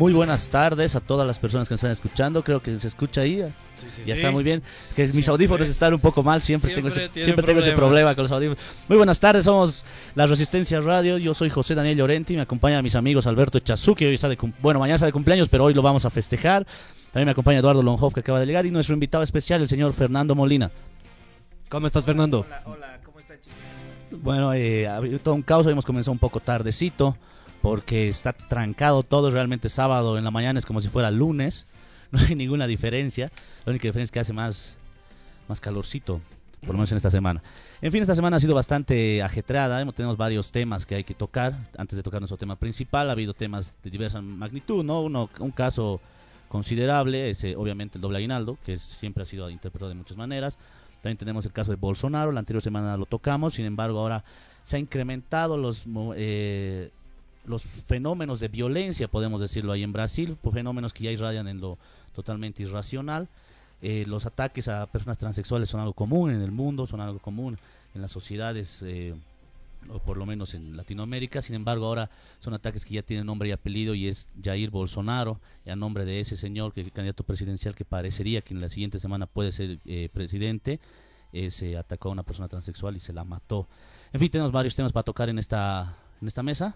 Muy buenas tardes a todas las personas que nos están escuchando. Creo que se escucha ahí. ya está muy bien. Que mis audífonos están un poco mal. Siempre, tengo, ese, siempre tengo ese problema con los audífonos. Muy buenas tardes. Somos La Resistencia Radio. Yo soy José Daniel Llorenti. Me acompaña mis amigos Alberto Echazuki. Hoy está de bueno, mañana está de cumpleaños, pero hoy lo vamos a festejar. También me acompaña Eduardo Lonhoff, que acaba de llegar. Y nuestro invitado especial, el señor Fernando Molina. ¿Cómo estás, Fernando? Hola, hola. ¿Cómo estás, chicos? Bueno, eh, ha habido todo un caos. Hemos comenzado un poco tardecito porque está trancado todo, realmente sábado en la mañana es como si fuera lunes, no hay ninguna diferencia, la única diferencia es que hace más, más calorcito, por lo menos en esta semana. En fin, esta semana ha sido bastante ajetreada, tenemos varios temas que hay que tocar, antes de tocar nuestro tema principal, ha habido temas de diversa magnitud, ¿no? Uno, un caso considerable es eh, obviamente el doble aguinaldo, que siempre ha sido interpretado de muchas maneras, también tenemos el caso de Bolsonaro, la anterior semana lo tocamos, sin embargo ahora se ha incrementado los... Eh, los fenómenos de violencia, podemos decirlo ahí en Brasil, pues fenómenos que ya irradian en lo totalmente irracional. Eh, los ataques a personas transexuales son algo común en el mundo, son algo común en las sociedades, eh, o por lo menos en Latinoamérica. Sin embargo, ahora son ataques que ya tienen nombre y apellido y es Jair Bolsonaro, a nombre de ese señor, que el candidato presidencial que parecería que en la siguiente semana puede ser eh, presidente, se atacó a una persona transexual y se la mató. En fin, tenemos varios temas para tocar en esta, en esta mesa.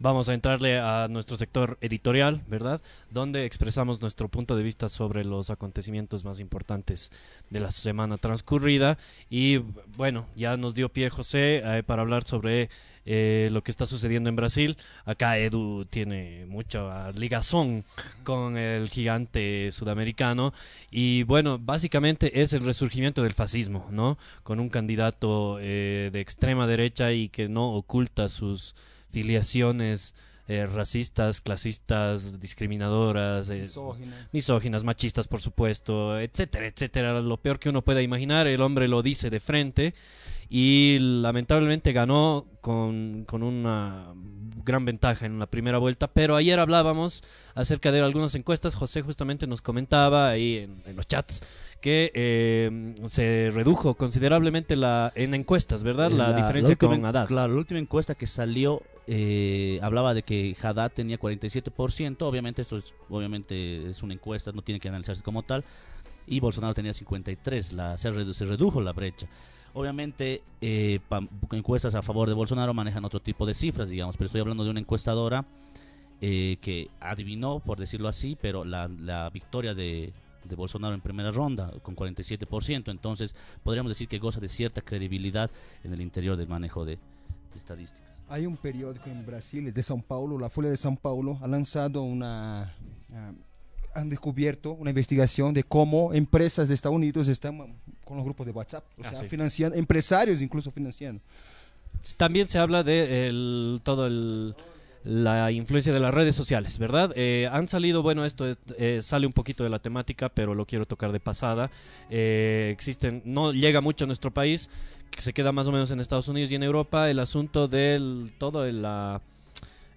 Vamos a entrarle a nuestro sector editorial, ¿verdad? Donde expresamos nuestro punto de vista sobre los acontecimientos más importantes de la semana transcurrida. Y bueno, ya nos dio pie José eh, para hablar sobre eh, lo que está sucediendo en Brasil. Acá Edu tiene mucha ligazón con el gigante sudamericano. Y bueno, básicamente es el resurgimiento del fascismo, ¿no? Con un candidato eh, de extrema derecha y que no oculta sus filiaciones eh, racistas, clasistas, discriminadoras, eh, misóginas. machistas, por supuesto, etcétera, etcétera. Lo peor que uno pueda imaginar, el hombre lo dice de frente y lamentablemente ganó con, con una gran ventaja en la primera vuelta, pero ayer hablábamos acerca de algunas encuestas, José justamente nos comentaba ahí en los chats que eh, se redujo considerablemente la en encuestas, ¿verdad? La, diferencia con Haddad. Claro, la última encuesta que salió eh, hablaba de que Haddad tenía 47%, obviamente esto es, obviamente es una encuesta, no tiene que analizarse como tal, y Bolsonaro tenía 53%, la, se, redujo la brecha. Obviamente, eh, encuestas a favor de Bolsonaro manejan otro tipo de cifras, digamos, pero estoy hablando de una encuestadora que adivinó, por decirlo así, pero la, la victoria de de Bolsonaro en primera ronda, con 47%. Entonces, podríamos decir que goza de cierta credibilidad en el interior del manejo de, estadísticas. Hay un periódico en Brasil, de São Paulo, la Folha de São Paulo, ha lanzado una... Ah, han descubierto una investigación de cómo empresas de Estados Unidos están con los grupos de WhatsApp, o ah, sea, financiando, empresarios incluso financiando. También se habla de todo el la influencia de las redes sociales, ¿verdad? Eh, han salido, bueno, esto eh, sale un poquito de la temática, pero lo quiero tocar de pasada. Eh, existen, no llega mucho a nuestro país, que se queda más o menos en Estados Unidos y en Europa, el asunto del todo la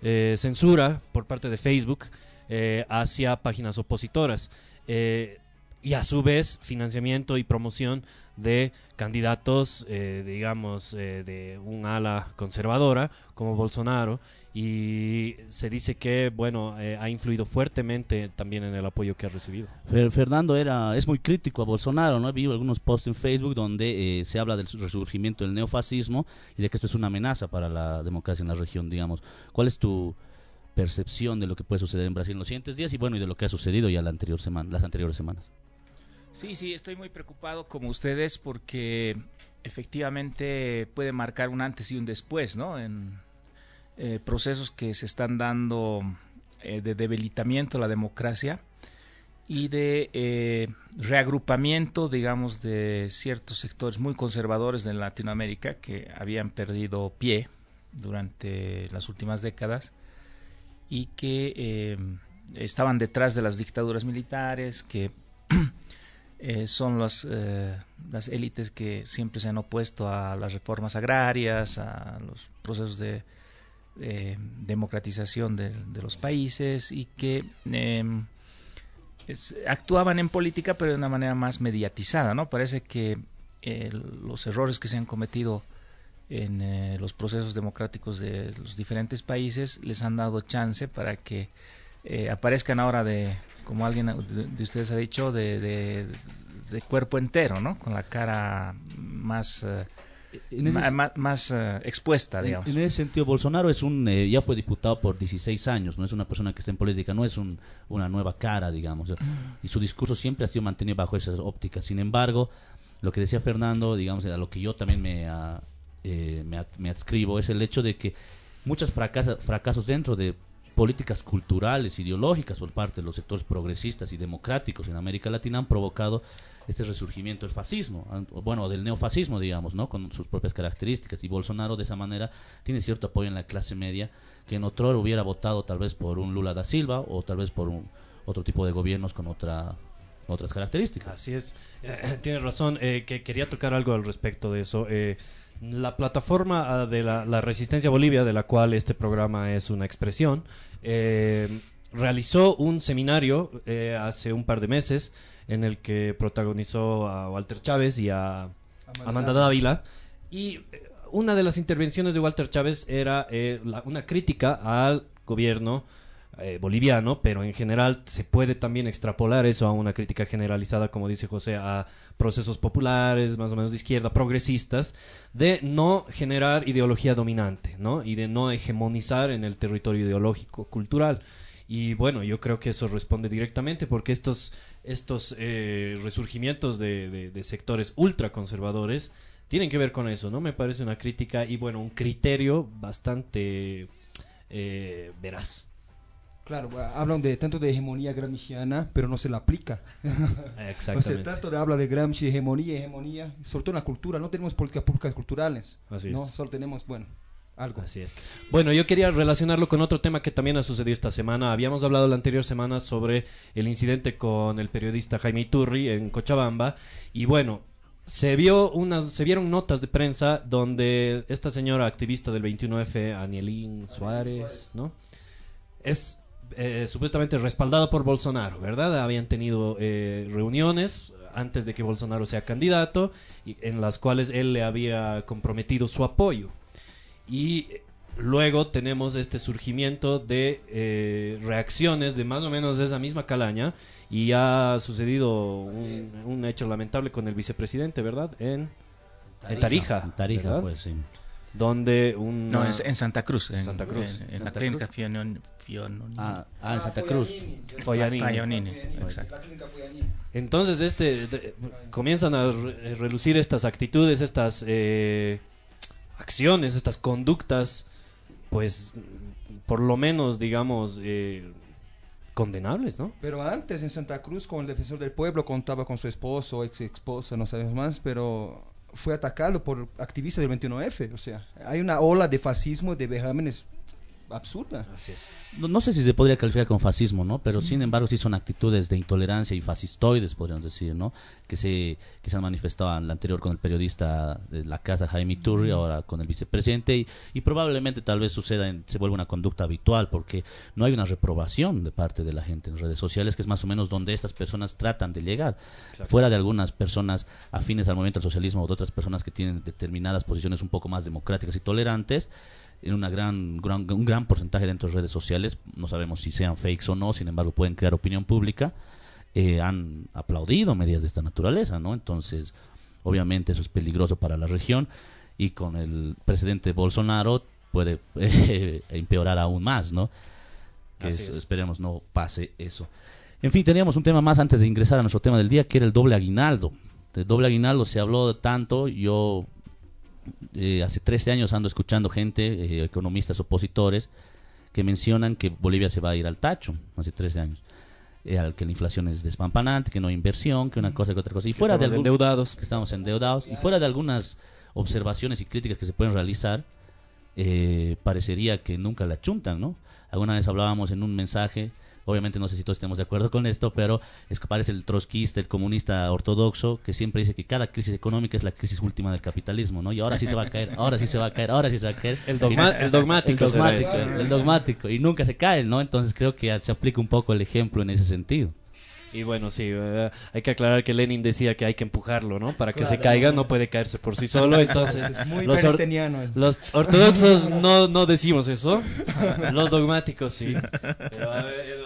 censura por parte de Facebook hacia páginas opositoras. y a su vez financiamiento y promoción de candidatos, digamos, de un ala conservadora como Bolsonaro y se dice que bueno eh, ha influido fuertemente también en el apoyo que ha recibido. Fernando era es muy crítico a Bolsonaro, no he visto algunos posts en Facebook donde eh, se habla del resurgimiento del neofascismo y de que esto es una amenaza para la democracia en la región, digamos. ¿Cuál es tu percepción de lo que puede suceder en Brasil en los siguientes días y bueno y de lo que ha sucedido ya la anterior semana, las anteriores semanas? Sí, sí, estoy muy preocupado como ustedes porque efectivamente puede marcar un antes y un después, ¿no? En eh, procesos que se están dando eh, de debilitamiento de la democracia y de eh, reagrupamiento, digamos, de ciertos sectores muy conservadores de Latinoamérica que habían perdido pie durante las últimas décadas y que estaban detrás de las dictaduras militares, que son las élites que siempre se han opuesto a las reformas agrarias, a los procesos de eh, democratización de, los países y que em, actuaban en política pero de una manera más mediatizada, ¿no? Parece que los errores que se han cometido en eh, los procesos democráticos de los diferentes países les han dado chance para que eh, aparezcan ahora de, como alguien de, ustedes ha dicho, de, de, cuerpo entero, ¿no? Con la cara más... Más, eh, expuesta, digamos. En, ese sentido, Bolsonaro es un eh, ya fue diputado por 16 años, no es una persona que está en política, no es un, una nueva cara, digamos. Y su discurso siempre ha sido mantenido bajo esas ópticas. Sin embargo, lo que decía Fernando, digamos, a lo que yo también me, eh, me, adscribo, es el hecho de que muchos fracasos dentro de políticas culturales, ideológicas por parte de los sectores progresistas y democráticos en América Latina han provocado este resurgimiento del fascismo, bueno, del neofascismo, digamos, ¿no? Con sus propias características. Y Bolsonaro, de esa manera, tiene cierto apoyo en la clase media, que en otro hubiera votado tal vez por un Lula da Silva o tal vez por un, otro tipo de gobiernos con otra otras características. Así es, eh, tienes razón, eh, que quería tocar algo al respecto de eso. Eh, la plataforma ah, de la, Resistencia Bolivia, de la cual este programa es una expresión, realizó un seminario hace un par de meses en el que protagonizó a Walter Chávez y a Amanda, Dávila. Y eh, una de las intervenciones de Walter Chávez era eh, una crítica al gobierno eh, boliviano, pero en general se puede también extrapolar eso a una crítica generalizada, como dice José, a procesos populares, más o menos de izquierda, progresistas, de no generar ideología dominante, ¿no? Y de no hegemonizar en el territorio ideológico, cultural. Y bueno, yo creo que eso responde directamente porque estos estos eh, resurgimientos de, sectores ultraconservadores tienen que ver con eso, ¿no? Me parece una crítica y, bueno, un criterio bastante eh, veraz. Claro, hablan de tanto de hegemonía gramsciana, pero no se la aplica. Exactamente. o tanto de habla de Gramsci, hegemonía, hegemonía, sobre todo en la cultura, no tenemos políticas públicas culturales. Así ¿no? Solo tenemos, bueno, algo. Así es. Bueno, yo quería relacionarlo con otro tema que también ha sucedido esta semana. Habíamos hablado la anterior semana sobre el incidente con el periodista Jaime Iturri en Cochabamba. Y bueno, se vio unas, se vieron notas de prensa donde esta señora activista del 21F, Anielín Suárez, ¿no? Es eh, supuestamente respaldada por Bolsonaro, ¿verdad? Habían tenido eh, reuniones antes de que Bolsonaro sea candidato y en las cuales él le había comprometido su apoyo y luego tenemos este surgimiento de eh, reacciones de más o menos esa misma calaña y ha sucedido un, hecho lamentable con el vicepresidente, ¿verdad? En, Tarija. En Tarija, pues sí. Donde un... No, en, Santa Cruz. En Santa Cruz. En, la clínica ah, ah, en Santa Cruz. Fiononini. exacto. Entonces, este, comienzan a relucir estas actitudes, estas... Eh, acciones, estas conductas, pues por lo menos, digamos, eh, condenables, ¿no? Pero antes en Santa Cruz, con el defensor del pueblo, contaba con su esposo, ex esposa, no sabemos más, pero fue atacado por activistas del 21F. O sea, hay una ola de fascismo, de vejámenes absurda. Así es. No, sé si se podría calificar con fascismo, ¿no? Pero sin embargo sí son actitudes de intolerancia y fascistoides, podríamos decir, ¿no? Que se, que se han manifestado en la anterior con el periodista de la casa Jaime Turri, ahora con el vicepresidente, y, probablemente tal vez suceda, en, se vuelva una conducta habitual, porque no hay una reprobación de parte de la gente en redes sociales, que es más o menos donde estas personas tratan de llegar. Fuera de algunas personas afines al movimiento del socialismo o de otras personas que tienen determinadas posiciones un poco más democráticas y tolerantes, en una gran, un gran porcentaje dentro de redes sociales, no sabemos si sean fakes o no, sin embargo pueden crear opinión pública, eh, han aplaudido medidas de esta naturaleza, ¿no? Entonces, obviamente eso es peligroso para la región y con el presidente Bolsonaro puede eh, empeorar aún más, ¿no? Que esperemos no pase eso. En fin, teníamos un tema más antes de ingresar a nuestro tema del día, que era el doble aguinaldo. Del doble aguinaldo se habló tanto, yo eh, hace 13 años ando escuchando gente, eh, economistas opositores, que mencionan que Bolivia se va a ir al tacho, hace 13 años. Eh, que la inflación es despampanante, que no hay inversión, que una cosa que otra cosa. Y fuera de endeudados. Que estamos endeudados. Y fuera de algunas observaciones y críticas que se pueden realizar, parecería que nunca la chuntan, ¿no? Alguna vez hablábamos en un mensaje Obviamente no sé si todos estemos de acuerdo con esto, pero es que parece el trotskista, el comunista ortodoxo, que siempre dice que cada crisis económica es la crisis última del capitalismo, ¿no? Y ahora sí se va a caer, ahora sí se va a caer, ahora sí se va a caer. El, dogmático. El dogmático, el dogmático. Y nunca se cae, ¿no? Entonces creo que se aplica un poco el ejemplo en ese sentido. Y bueno, sí, eh, hay que aclarar que Lenin decía que hay que empujarlo, ¿no? Para que se caiga, no puede caerse por sí solo. Entonces, es muy los, los, ortodoxos no, no decimos eso. Los dogmáticos sí. Pero a ver,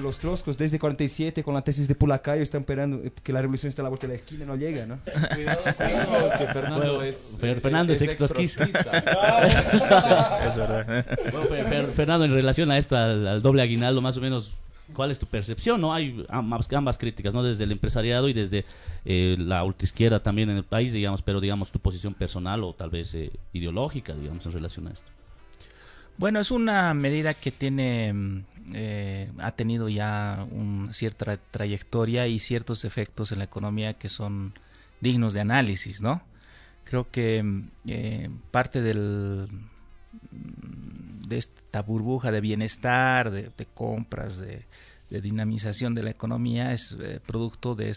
los troscos desde 47 con la tesis de Pulacayo están esperando eh, que la revolución está a la vuelta de la esquina y no llega, ¿no? Cuidado, cuidado, que Fernando Bueno, es. Fer- Fernando es extrotskista. extrotskista. Es verdad. Bueno, Fer- Fer- Fernando, en relación a esto, al, al doble aguinaldo, más o menos, ¿cuál es tu percepción? no Hay ambas, críticas, ¿no? Desde el empresariado y desde eh, la ultraizquierda también en el país, digamos, pero digamos tu posición personal o tal vez eh, ideológica, digamos, en relación a esto. Bueno, es una medida que tiene, mm, eh, ha tenido ya una cierta trayectoria y ciertos efectos en la economía que son dignos de análisis, ¿no? Creo que mm, eh, parte del, de esta burbuja de bienestar, de, compras, de, dinamización de la economía es eh, producto de,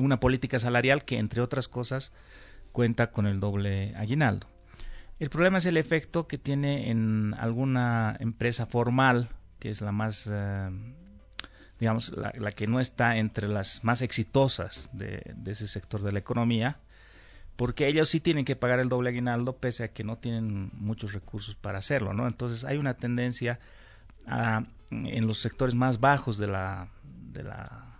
una política salarial que, entre otras cosas, cuenta con el doble aguinaldo. El problema es el efecto que tiene en alguna empresa formal, que es la más, eh, digamos, la, que no está entre las más exitosas de ese sector de la economía, porque ellos sí tienen que pagar el doble aguinaldo pese a que no tienen muchos recursos para hacerlo, ¿no? Entonces hay una tendencia en los sectores más bajos de la, de la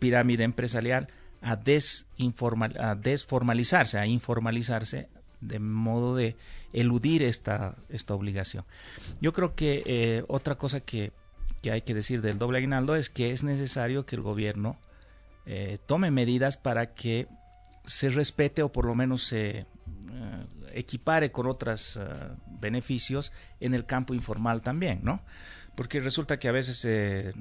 pirámide empresarial a, desinformal, a desformalizarse, a informalizarse de modo de eludir esta, esta obligación. Yo creo que eh, otra cosa que, que, hay que decir del doble aguinaldo es que es necesario que el gobierno eh, tome medidas para que se respete o por lo menos se eh, equipare con otros beneficios en el campo informal también, ¿no? Porque resulta que a veces se,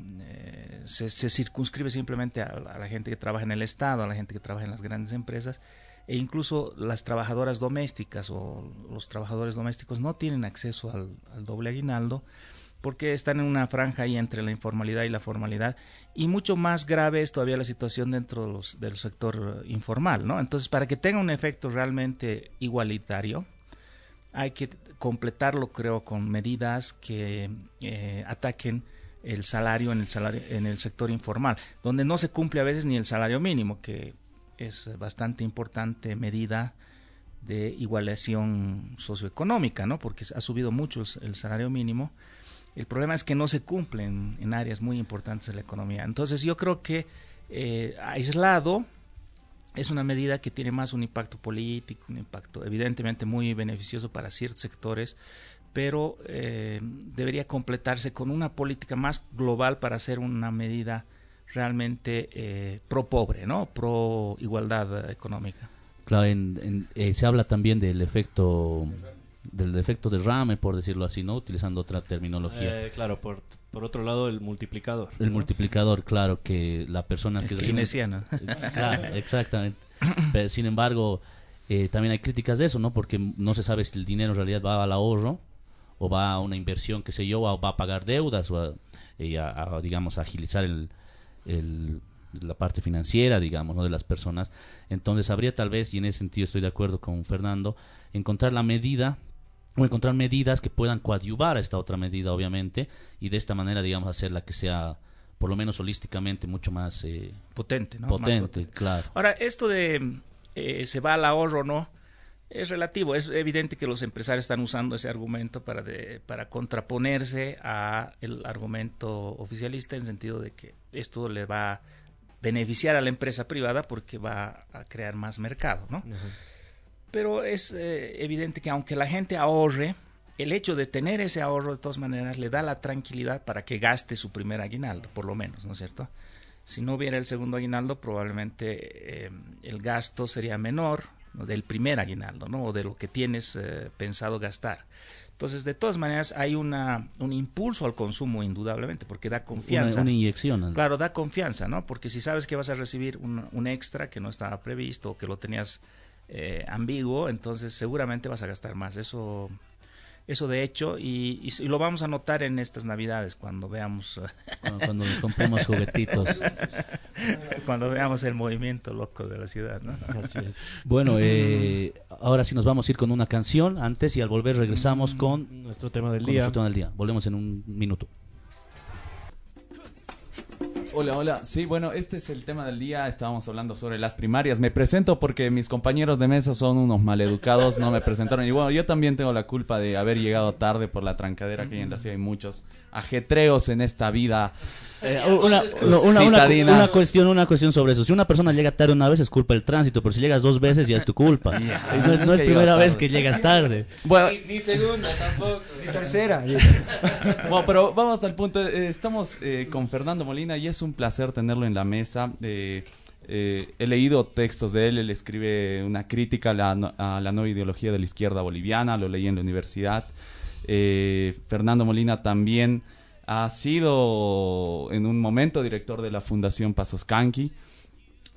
se, se circunscribe simplemente a, la gente que trabaja en el Estado, a la gente que trabaja en las grandes empresas, e incluso las trabajadoras domésticas o los trabajadores domésticos no tienen acceso al, doble aguinaldo porque están en una franja ahí entre la informalidad y la formalidad y mucho más grave es todavía la situación dentro del sector informal, ¿no? Entonces, para que tenga un efecto realmente igualitario, hay que completarlo, creo, con medidas que eh, ataquen el salario en el salario en el sector informal, donde no se cumple a veces ni el salario mínimo, que es bastante importante medida de igualación socioeconómica, ¿no? Porque ha subido mucho el salario mínimo. El problema es que no se cumplen en áreas muy importantes de la economía. Entonces yo creo que eh, aislado es una medida que tiene más un impacto político, un impacto evidentemente muy beneficioso para ciertos sectores, pero eh, debería completarse con una política más global para hacer una medida realmente eh, pro pobre, ¿no? Pro igualdad económica. Claro, en, se habla también del efecto del efecto derrame, por decirlo así, ¿no? Utilizando otra terminología. Eh, claro, por, por otro lado, el multiplicador. El ¿no? multiplicador, claro, que la persona que... Keynesiana. Claro, exactamente. Pero, sin embargo, eh, también hay críticas de eso, ¿no? Porque no se sabe si el dinero en realidad va al ahorro o va a una inversión, qué sé yo, o va a pagar deudas o a, eh, a, a digamos, a agilizar el, el, la parte financiera, digamos, ¿no? de las personas. Entonces habría tal vez, y en ese sentido estoy de acuerdo con Fernando, encontrar la medida o encontrar medidas que puedan coadyuvar a esta otra medida, obviamente, y de esta manera, digamos, hacerla que sea, por lo menos holísticamente, mucho más eh, potente, ¿no? Potente, más potente, claro. Ahora, esto de eh, se va al ahorro, ¿no? Es relativo, es evidente que los empresarios están usando ese argumento para, de, para contraponerse a el argumento oficialista en sentido de que esto le va a beneficiar a la empresa privada porque va a crear más mercado, ¿no? Uh -huh. Pero es eh, evidente que aunque la gente ahorre, el hecho de tener ese ahorro de todas maneras le da la tranquilidad para que gaste su primer aguinaldo, por lo menos, ¿no es cierto? Si no hubiera el segundo aguinaldo, probablemente eh, el gasto sería menor ¿no? del primer aguinaldo, ¿no? O de lo que tienes eh, pensado gastar. Entonces, de todas maneras, hay una, un impulso al consumo, indudablemente, porque da confianza. Una, una inyección. ¿no? Claro, da confianza, ¿no? Porque si sabes que vas a recibir un, un extra que no estaba previsto o que lo tenías eh, ambiguo, entonces seguramente vas a gastar más. Eso, eso de hecho, y, y, y lo vamos a notar en estas navidades cuando veamos. Cuando, cuando compremos juguetitos. cuando veamos el movimiento loco de la ciudad, ¿no? Así es. Bueno, eh, ahora sí nos vamos a ir con una canción antes y al volver regresamos con nuestro tema del con día. Nuestro tema del día. Volvemos en un minuto. Hola, hola. Sí, bueno, este es el tema del día. Estábamos hablando sobre las primarias. Me presento porque mis compañeros de mesa son unos maleducados, no me presentaron. Y bueno, yo también tengo la culpa de haber llegado tarde por la trancadera que hay en la ciudad. Hay muchos ajetreos en esta vida Eh, una, una, una, una cuestión, una cuestión sobre eso. Si una persona llega tarde una vez es culpa del tránsito, pero si llegas dos veces ya es tu culpa. No es, no es primera vez que llegas tarde. Bueno, Ni, ni segunda tampoco. Y tercera. Bueno, pero vamos al punto. eh, estamos eh, con Fernando Molina y es un placer tenerlo en la mesa. Eh, eh, he leído textos de él. Él escribe una crítica a la, no- a la ideología de la izquierda boliviana. Lo leí en la universidad. Eh, Fernando Molina también ha sido en un momento director de la Fundación Pasos Canqui.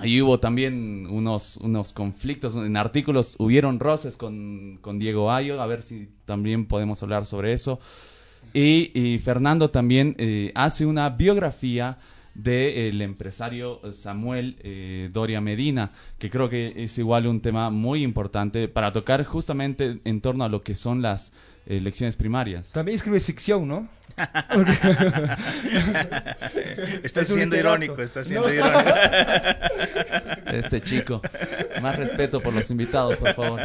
Ahí hubo también unos, unos conflictos, en artículos hubieron roces con, con Diego Ayo, a ver si también podemos hablar sobre eso. Y, y Fernando también eh, hace una biografía del empresario Samuel eh, Doria Medina, que creo que es igual un tema muy importante para tocar justamente en torno a lo que son las elecciones primarias. También escribes ficción, ¿no? Está Es siendo irónico, está siendo No. irónico. Este chico. Más respeto por los invitados, por favor.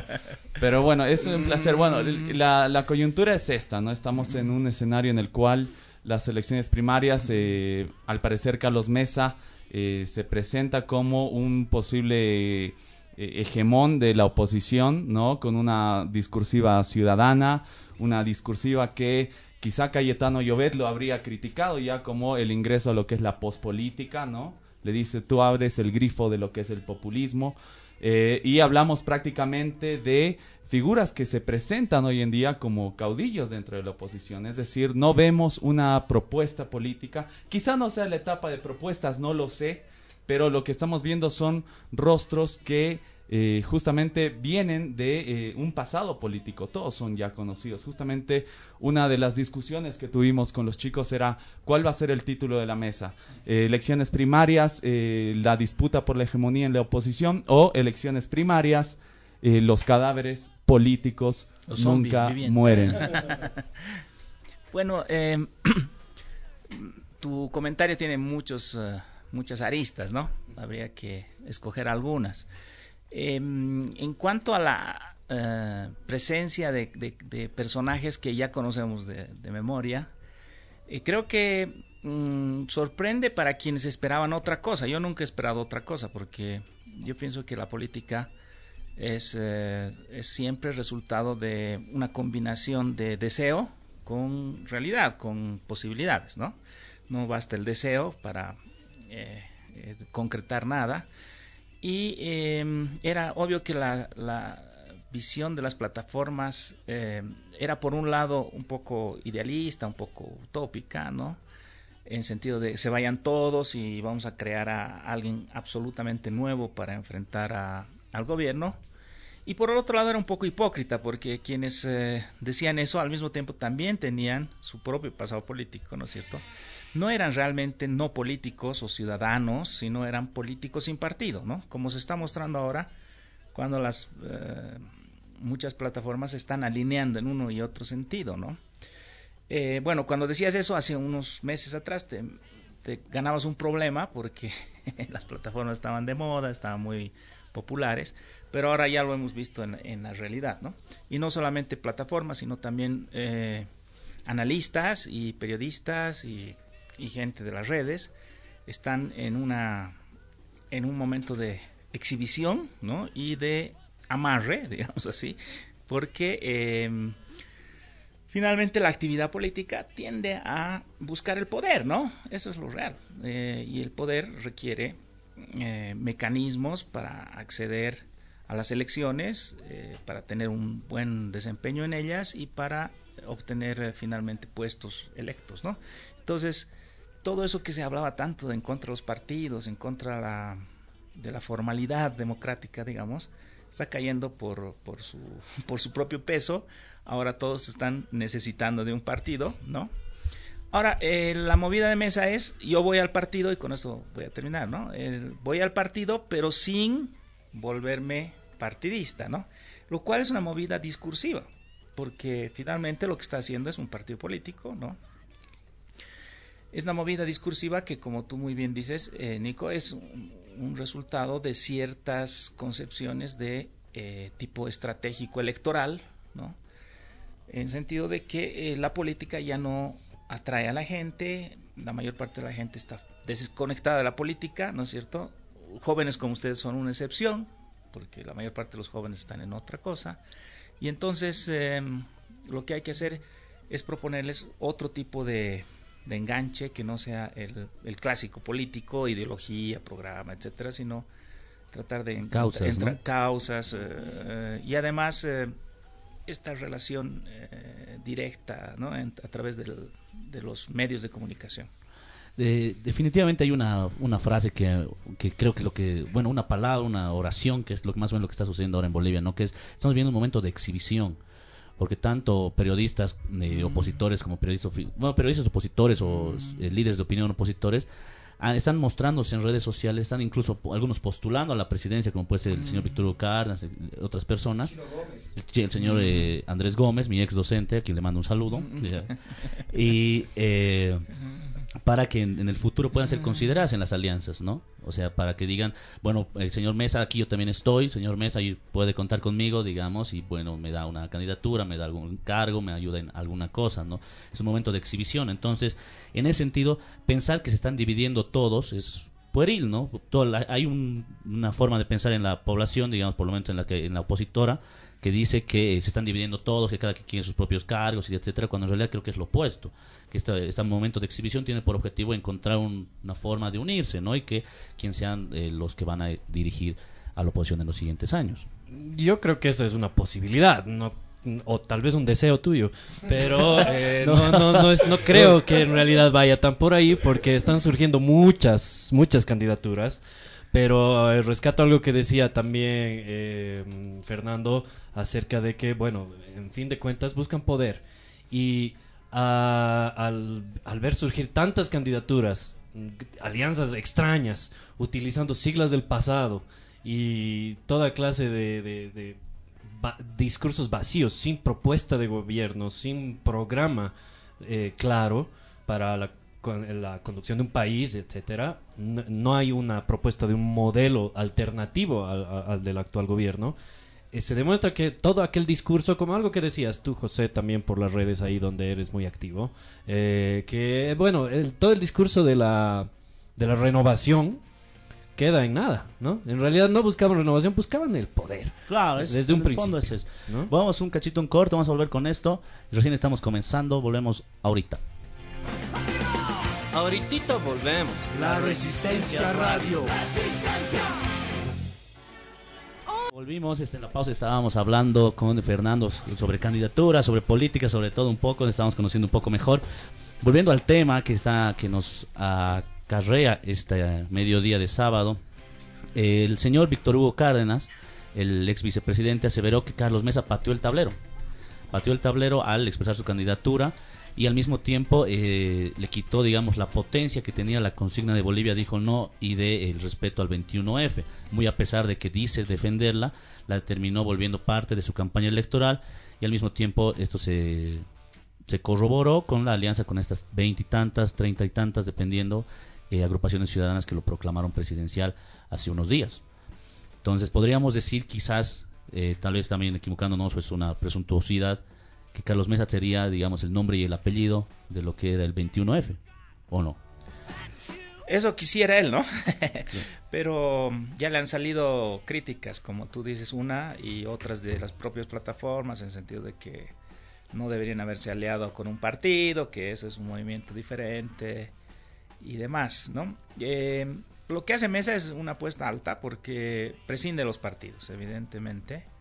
Pero bueno, es un placer. Bueno, la, la coyuntura es esta, ¿no? Estamos en un escenario en el cual las elecciones primarias, eh, al parecer Carlos Mesa eh, se presenta como un posible eh, hegemón de la oposición, ¿no? Con una discursiva ciudadana, una discursiva que quizá Cayetano Llobet lo habría criticado ya como el ingreso a lo que es la pospolítica, ¿no? Le dice, tú abres el grifo de lo que es el populismo. Eh, y hablamos prácticamente de figuras que se presentan hoy en día como caudillos dentro de la oposición. Es decir, no vemos una propuesta política. Quizá no sea la etapa de propuestas, no lo sé, pero lo que estamos viendo son rostros que eh, justamente vienen de eh, un pasado político, todos son ya conocidos. Justamente una de las discusiones que tuvimos con los chicos era cuál va a ser el título de la mesa. Eh, elecciones primarias, eh, la disputa por la hegemonía en la oposición o elecciones primarias, los cadáveres políticos Los nunca mueren. Bueno, eh, tu comentario tiene muchos, eh, muchas aristas, ¿no? Habría que escoger algunas. Eh, en cuanto a la eh, presencia de, de- de personajes que ya conocemos de, de memoria, eh, creo que mm, sorprende para quienes esperaban otra cosa. Yo nunca he esperado otra cosa porque yo pienso que la política es, eh, es siempre resultado de una combinación de deseo con realidad, con posibilidades, ¿no? No basta el deseo para eh, eh, concretar nada. Y eh, era obvio que la, la visión de las plataformas era por un lado un poco idealista, un poco utópica, ¿no? En sentido de se vayan todos y vamos a crear a alguien absolutamente nuevo para enfrentar a- al gobierno. Y por el otro lado era un poco hipócrita porque quienes eh, decían eso al mismo tiempo también tenían su propio pasado político, ¿no es cierto? No eran realmente no políticos o ciudadanos, sino eran políticos sin partido, ¿no? Como se está mostrando ahora cuando las eh, muchas plataformas se están alineando en uno y otro sentido, ¿no? Eh, bueno, cuando decías eso hace unos meses atrás te, te ganabas un problema porque las plataformas estaban de moda, estaban muy populares, pero ahora ya lo hemos visto en, en la realidad, ¿no? Y no solamente plataformas, sino también eh, analistas y periodistas y, gente de las redes están en una en un momento de exhibición, ¿no? Y de amarre, digamos así, porque eh, finalmente la actividad política tiende a buscar el poder, ¿no? Eso es lo real. Eh, y el poder requiere eh, mecanismos para acceder a las elecciones, eh, para tener un buen desempeño en ellas y para obtener eh, finalmente puestos electos, ¿no? Entonces, todo eso que se hablaba tanto de en contra de los partidos, en contra de la, formalidad democrática, digamos, está cayendo por, por, su, por su propio peso. Ahora todos están necesitando de un partido, ¿no? Ahora, eh, la movida de mesa es, yo voy al partido, y con eso voy a terminar, ¿no? Voy al partido, pero sin volverme partidista, ¿no? Lo cual es una movida discursiva, porque finalmente lo que está haciendo es un partido político, ¿no? Es una movida discursiva que, como tú muy bien dices, eh, Nico, es un, un resultado de ciertas concepciones de eh, tipo estratégico electoral, ¿no? En sentido de que eh, la política ya no atrae a la gente, la mayor parte de la gente está desconectada de la política, ¿no es cierto? Jóvenes como ustedes son una excepción, porque la mayor parte de los jóvenes están en otra cosa. Y entonces em, lo que hay que hacer es proponerles otro tipo de, de enganche que no sea el, el, clásico político, ideología, programa, etcétera, sino tratar de causas, ¿no? causas eh, y además eh, esta relación eh, directa ¿no? En, a través del, de los medios de comunicación. De, definitivamente hay una, una frase que, que, creo que es lo que, bueno, una palabra, una oración, que es lo que más o menos lo que está sucediendo ahora en Bolivia, ¿no? Que es, estamos viviendo un momento de exhibición, porque tanto periodistas eh, opositores como periodistas, bueno, periodistas opositores o eh, líderes de opinión opositores, están mostrándose en redes sociales, están incluso algunos postulando a la presidencia, como puede ser el señor Víctor Hugo Cárdenas, eh, otras personas, el, el, señor eh, Andrés Gómez, mi ex docente, a quien le mando un saludo, y eh, para que en, en, el futuro puedan ser consideradas en las alianzas, ¿no? O sea, para que digan, bueno, el señor Mesa, aquí yo también estoy, señor Mesa ahí puede contar conmigo, digamos, y bueno, me da una candidatura, me da algún cargo, me ayuda en alguna cosa, ¿no? Es un momento de exhibición. Entonces, en ese sentido, pensar que se están dividiendo todos es pueril, ¿no? Todo, hay un, una forma de pensar en la población, digamos, por lo menos en la, que, en la opositora, que dice que se están dividiendo todos, que cada quien quiere sus propios cargos, y etcétera, cuando en realidad creo que es lo opuesto, que este, este momento de exhibición tiene por objetivo encontrar un, una forma de unirse, ¿no? Y que quien sean eh, los que van a dirigir a la oposición en los siguientes años. Yo creo que esa es una posibilidad, no o tal vez un deseo tuyo, pero eh, no, no, no, es, no creo que en realidad vaya tan por ahí porque están surgiendo muchas, muchas candidaturas. Pero eh, rescato algo que decía también eh, Fernando acerca de que, bueno, en fin de cuentas buscan poder. Y uh, al, ver surgir tantas candidaturas, alianzas extrañas, utilizando siglas del pasado y toda clase de, discursos vacíos, sin propuesta de gobierno, sin programa eh, claro para la con la conducción de un país, etcétera, no, no, hay una propuesta de un modelo alternativo al, al del actual gobierno. Eh, se demuestra que todo aquel discurso, como algo que decías tú, José, también por las redes ahí donde eres muy activo, eh, que bueno, el, todo el discurso de la, de la renovación queda en nada, ¿no? En realidad no buscaban renovación, buscaban el poder. Claro, es, desde un en principio. Es eso, ¿no? Vamos un cachito un corto, vamos a volver con esto. Recién estamos comenzando, volvemos ahorita. Ahorita volvemos. La Resistencia Radio. Volvimos, este, en la pausa estábamos hablando con Fernando sobre candidaturas, sobre política, sobre todo un poco, estábamos conociendo un poco mejor. Volviendo al tema que está que nos acarrea este mediodía de sábado, el señor Víctor Hugo Cárdenas, el ex vicepresidente, aseveró que Carlos Mesa pateó el tablero. Pateó el tablero al expresar su candidatura y al mismo tiempo eh, le quitó, digamos, la potencia que tenía la consigna de Bolivia, dijo no, y de el respeto al 21F. Muy a pesar de que dice defenderla, la terminó volviendo parte de su campaña electoral y al mismo tiempo esto se, se corroboró con la alianza con estas veintitantas, treinta y tantas, dependiendo, eh, agrupaciones ciudadanas que lo proclamaron presidencial hace unos días. Entonces podríamos decir quizás, eh, tal vez también equivocándonos, es una presuntuosidad, que Carlos Mesa sería, digamos, el nombre y el apellido de lo que era el 21F, ¿o no? Eso quisiera él, ¿no? Pero ya le han salido críticas, como tú dices, una y otras de las propias plataformas, en sentido de que no deberían haberse aliado con un partido, que eso es un movimiento diferente y demás, ¿no? Eh, lo que hace Mesa es una apuesta alta porque prescinde de los partidos, evidentemente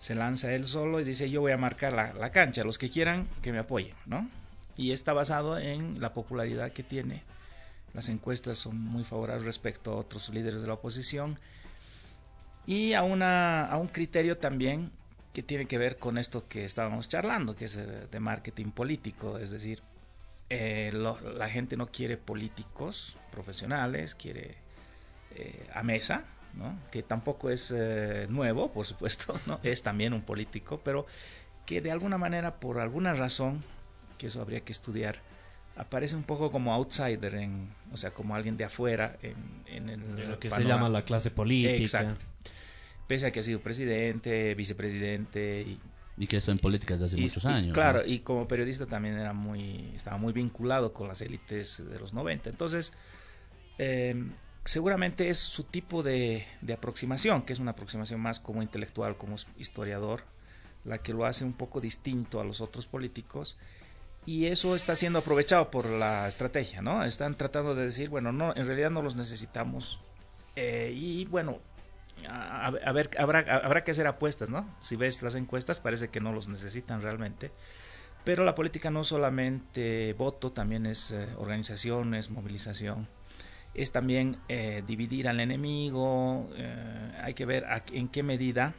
se lanza él solo y dice yo voy a marcar la, la, cancha, los que quieran que me apoyen, ¿no? Y está basado en la popularidad que tiene. Las encuestas son muy favorables respecto a otros líderes de la oposición. Y a, una, a un criterio también que tiene que ver con esto que estábamos charlando, que es de marketing político, es decir, eh, la gente no quiere políticos profesionales, quiere eh, a mesa, ¿no? que tampoco es eh, nuevo, por supuesto, ¿no? es también un político, pero que de alguna manera, por alguna razón, que eso habría que estudiar, aparece un poco como outsider, en, o sea, como alguien de afuera en, en el de lo que panorama. se llama la clase política. Exacto. Pese a que ha sido presidente, vicepresidente y, Y que esto en política desde hace Y- muchos y, años. claro, ¿no? y como periodista también era muy, estaba muy vinculado con las élites de los 90. Entonces, eh, seguramente es su tipo de, de aproximación, que es una aproximación más como intelectual, como historiador, la que lo hace un poco distinto a los otros políticos. Y eso está siendo aprovechado por la estrategia, ¿no? Están tratando de decir, bueno, no, en realidad no los necesitamos. Eh, y bueno, a, ver, habrá, habrá que hacer apuestas, ¿no? Si ves las encuestas, parece que no los necesitan realmente. Pero la política no solamente voto, también es eh, organización, es movilización. Es también eh, dividir al enemigo. eh, hay que ver a- en qué medida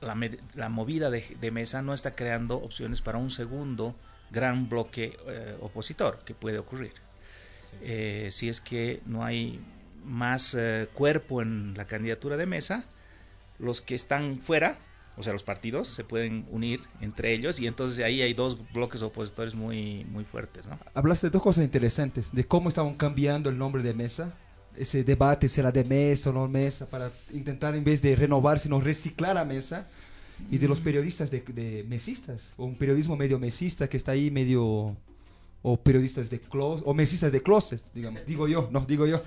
la, med- la movida de, de mesa no está creando opciones para un segundo gran bloque eh, opositor que puede ocurrir. Si es que no hay más cuerpo en la candidatura de mesa, los que están fuera, o sea, los partidos, se pueden unir entre ellos y entonces ahí hay dos bloques opositores muy, muy fuertes, ¿no? Hablaste de dos cosas interesantes, de cómo estaban cambiando el nombre de mesa, ese debate será de mesa o no mesa, para intentar en vez de renovar, sino reciclar a mesa, y de los periodistas de, de mesistas, o un periodismo medio mesista que está ahí medio, o periodistas de closet, o mesistas de closet, digamos, digo yo, no, digo yo.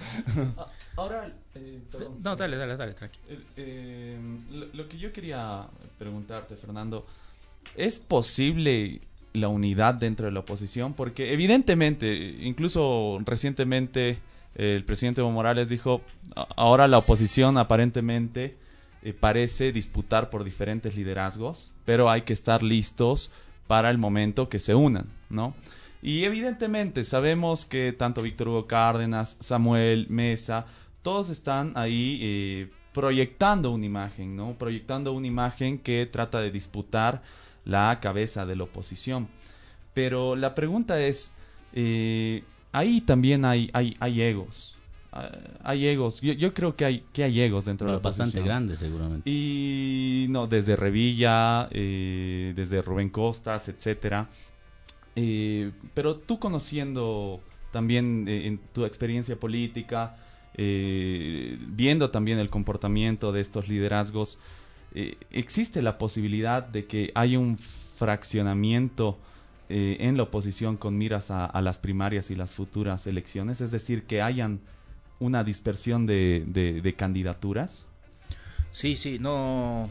Ahora, eh. No, dale, dale, dale, tranquilo. El- eh, lo, lo que yo quería preguntarte, Fernando, ¿es posible la unidad dentro de la oposición? Porque evidentemente, incluso recientemente eh, el presidente Evo Morales dijo, "A- ahora la oposición aparentemente eh, parece disputar por diferentes liderazgos, pero hay que estar listos para el momento que se unan, ¿no? Y evidentemente sabemos que tanto Víctor Hugo Cárdenas, Samuel, Mesa, todos están ahí eh, proyectando una imagen, ¿no? Proyectando una imagen que trata de disputar la cabeza de la oposición. Pero la pregunta es, eh, ahí también hay, hay, hay egos. Ah, hay egos. Yo, yo creo que hay, que hay egos dentro de la bastante oposición. grande seguramente. Y no, desde Revilla, eh, desde Rubén Costas, etcétera. Eh, pero tú conociendo también eh, en tu experiencia política, eh, viendo también el comportamiento de estos liderazgos, ¿existe la posibilidad de que haya un fraccionamiento en la oposición con miras a, las primarias y las futuras elecciones? Es decir, que hayan una dispersión de, de- candidaturas. Sí, sí, no,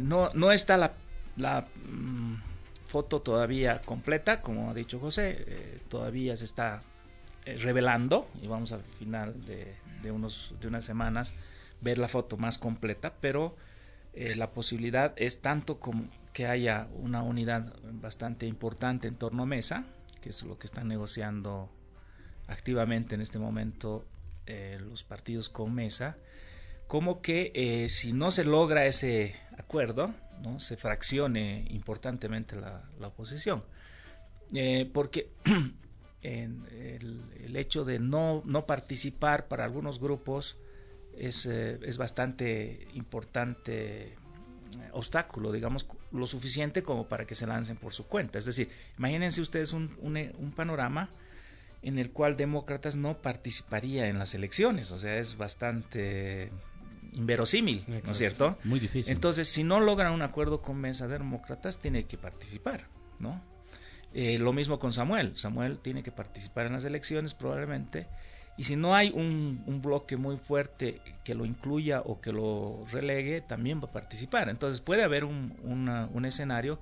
no, no está la, la mm, foto todavía completa, como ha dicho José, eh, todavía se está eh, revelando y vamos al final de, unos, de unas semanas ver la foto más completa, pero eh, la posibilidad es tanto como que haya una unidad bastante importante en torno a Mesa, que es lo que están negociando activamente en este momento los partidos con Mesa, como que eh, si no se logra ese acuerdo, ¿no? se fraccione importantemente la, oposición. Eh, porque el, hecho de no, no participar para algunos grupos es, eh, es bastante importante obstáculo, digamos, lo suficiente como para que se lancen por su cuenta. Es decir, imagínense ustedes un, un panorama en el cual demócratas no participaría en las elecciones, o sea, es bastante inverosímil, ¿no es cierto? Muy difícil. Entonces, si no logran un acuerdo con mesa de demócratas, tiene que participar, ¿no? Eh, lo mismo con Samuel. Samuel tiene que participar en las elecciones probablemente. Y si no hay un, un, bloque muy fuerte que lo incluya o que lo relegue, también va a participar. Entonces puede haber un, una, un escenario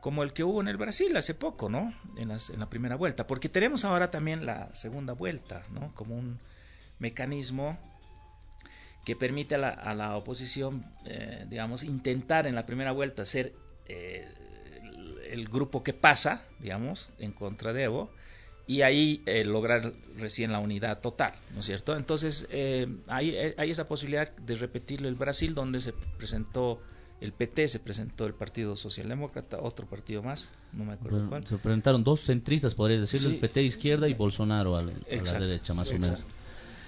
como el que hubo en el Brasil hace poco, ¿no? En, las, en la primera vuelta. Porque tenemos ahora también la segunda vuelta, ¿no? Como un mecanismo que permite a la, a la oposición, eh, digamos, intentar en la primera vuelta ser eh, el, el, grupo que pasa, digamos, en contra de Evo, y ahí eh, lograr recién la unidad total, ¿no es cierto? Entonces, eh, hay, hay, esa posibilidad de repetirlo el Brasil, donde se presentó el PT, se presentó el Partido Socialdemócrata, otro partido más, no me acuerdo bueno, cuál. Se presentaron dos centristas, podría decirlo, sí. el PT izquierda y Bolsonaro a la, a la derecha, más exacto. o menos.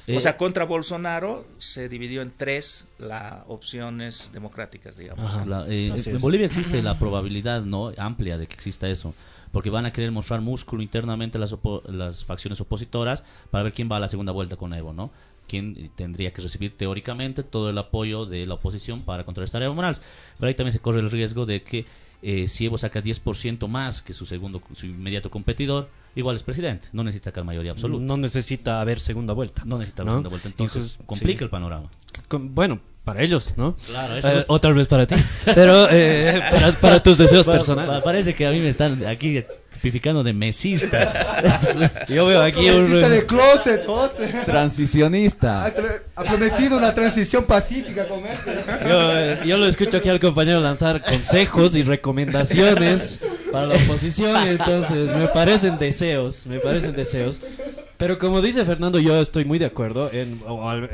Eh, o sea, contra Bolsonaro se dividió en tres las opciones democráticas, digamos. Ajá, la, eh, en Bolivia existe la probabilidad no amplia de que exista eso, porque van a querer mostrar músculo internamente las, las facciones opositoras para ver quién va a la segunda vuelta con Evo, ¿no? quien tendría que recibir teóricamente todo el apoyo de la oposición para contrarrestar a Evo Morales. Pero ahí también se corre el riesgo de que eh, si Evo saca 10% más que su segundo, su inmediato competidor, igual es presidente. No necesita sacar mayoría absoluta. No necesita haber segunda vuelta. No necesita ¿no? segunda vuelta. Entonces complica sí. el panorama. Con- bueno, para ellos, ¿no? Claro, eso Eh, es- Otra vez para ti. Pero eh, para, para tus deseos Pa- pa- personales. parece que a mí me están aquí tipificando de mesista. Yo veo aquí un... Existe de closet, José. Ha, Transicionista. tra- ha prometido una transición pacífica con. Yo, eh, yo lo escucho aquí al compañero lanzar consejos y recomendaciones para la oposición, entonces me parecen deseos, me parecen deseos. Pero como dice Fernando, yo estoy muy de acuerdo, en,